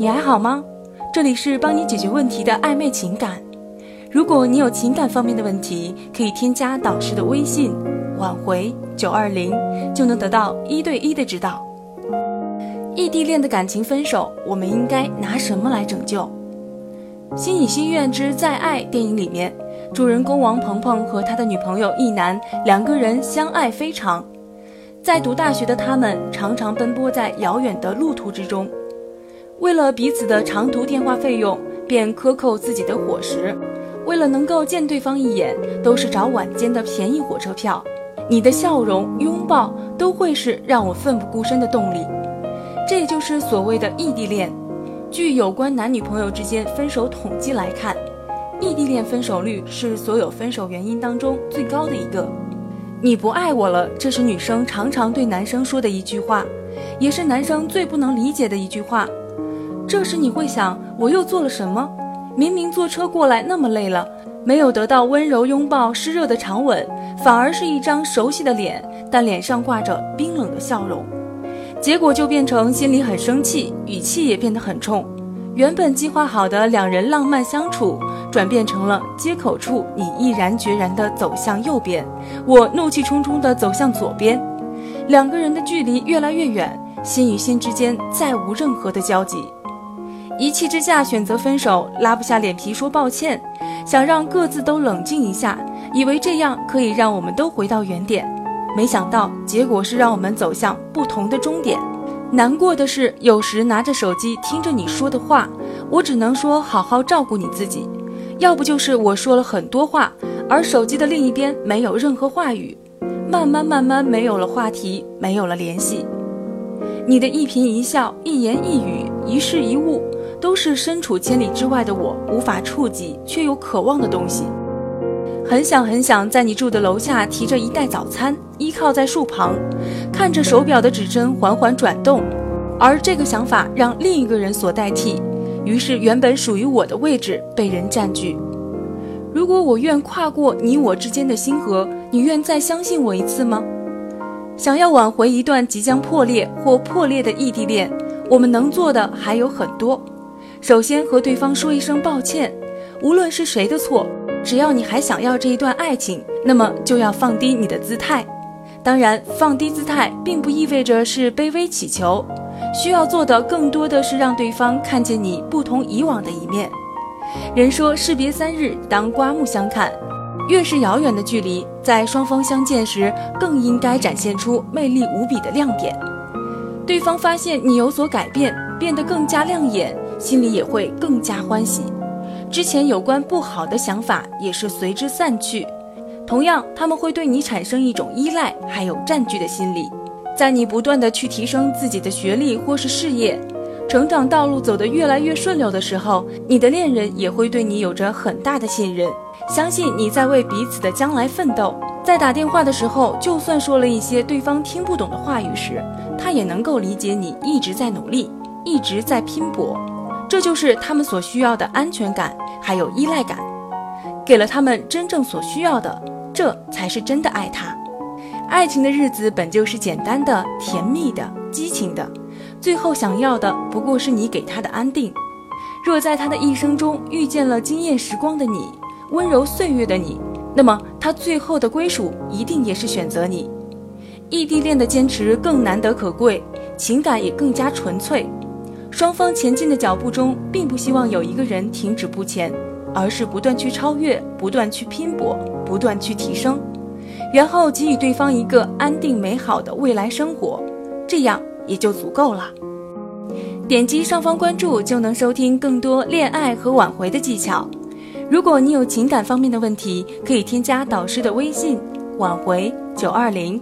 你还好吗？这里是帮你解决问题的暧昧情感。如果你有情感方面的问题，可以添加导师的微信“挽回九二零”，就能得到一对一的指导。异地恋的感情分手，我们应该拿什么来拯救？《心与心愿之再爱》电影里面，主人公王鹏鹏和他的女朋友一男两个人相爱非常。在读大学的他们，常常奔波在遥远的路途之中，为了彼此的长途电话费用，便克扣自己的伙食；为了能够见对方一眼，都是找晚间的便宜火车票。你的笑容、拥抱，都会是让我奋不顾身的动力。这就是所谓的异地恋。据有关男女朋友之间分手统计来看，异地恋分手率是所有分手原因当中最高的一个。你不爱我了，这是女生常常对男生说的一句话，也是男生最不能理解的一句话。这时你会想，我又做了什么？明明坐车过来那么累了，没有得到温柔拥抱、湿热的长吻，反而是一张熟悉的脸，但脸上挂着冰冷的笑容，结果就变成心里很生气，语气也变得很冲。原本计划好的两人浪漫相处，转变成了街口处你毅然决然地走向右边，我怒气冲冲地走向左边，两个人的距离越来越远，心与心之间再无任何的交集。一气之下选择分手，拉不下脸皮说抱歉，想让各自都冷静一下，以为这样可以让我们都回到原点，没想到结果是让我们走向不同的终点。难过的是，有时拿着手机听着你说的话，我只能说好好照顾你自己；要不就是我说了很多话，而手机的另一边没有任何话语，慢慢慢慢没有了话题，没有了联系。你的一颦一笑、一言一语、一事一物，都是身处千里之外的我无法触及却又渴望的东西。很想很想在你住的楼下提着一袋早餐，依靠在树旁，看着手表的指针缓缓转动，而这个想法让另一个人所代替，于是原本属于我的位置被人占据。如果我愿跨过你我之间的星河，你愿再相信我一次吗？想要挽回一段即将破裂或破裂的异地恋，我们能做的还有很多。首先和对方说一声抱歉，无论是谁的错。只要你还想要这一段爱情，那么就要放低你的姿态。当然，放低姿态并不意味着是卑微乞求，需要做的更多的是让对方看见你不同以往的一面。人说士别三日，当刮目相看。越是遥远的距离，在双方相见时，更应该展现出魅力无比的亮点。对方发现你有所改变，变得更加亮眼，心里也会更加欢喜。之前有关不好的想法也是随之散去，同样他们会对你产生一种依赖，还有占据的心理。在你不断的去提升自己的学历或是事业，成长道路走得越来越顺溜的时候，你的恋人也会对你有着很大的信任，相信你在为彼此的将来奋斗。在打电话的时候，就算说了一些对方听不懂的话语时，他也能够理解你一直在努力，一直在拼搏。这就是他们所需要的安全感，还有依赖感，给了他们真正所需要的，这才是真的爱他。爱情的日子本就是简单的、甜蜜的、激情的，最后想要的不过是你给他的安定。若在他的一生中遇见了惊艳时光的你，温柔岁月的你，那么他最后的归属一定也是选择你。异地恋的坚持更难得可贵，情感也更加纯粹。双方前进的脚步中，并不希望有一个人停止不前，而是不断去超越，不断去拼搏，不断去提升，然后给予对方一个安定美好的未来生活，这样也就足够了。点击上方关注就能收听更多恋爱和挽回的技巧。如果你有情感方面的问题，可以添加导师的微信：挽回九二零。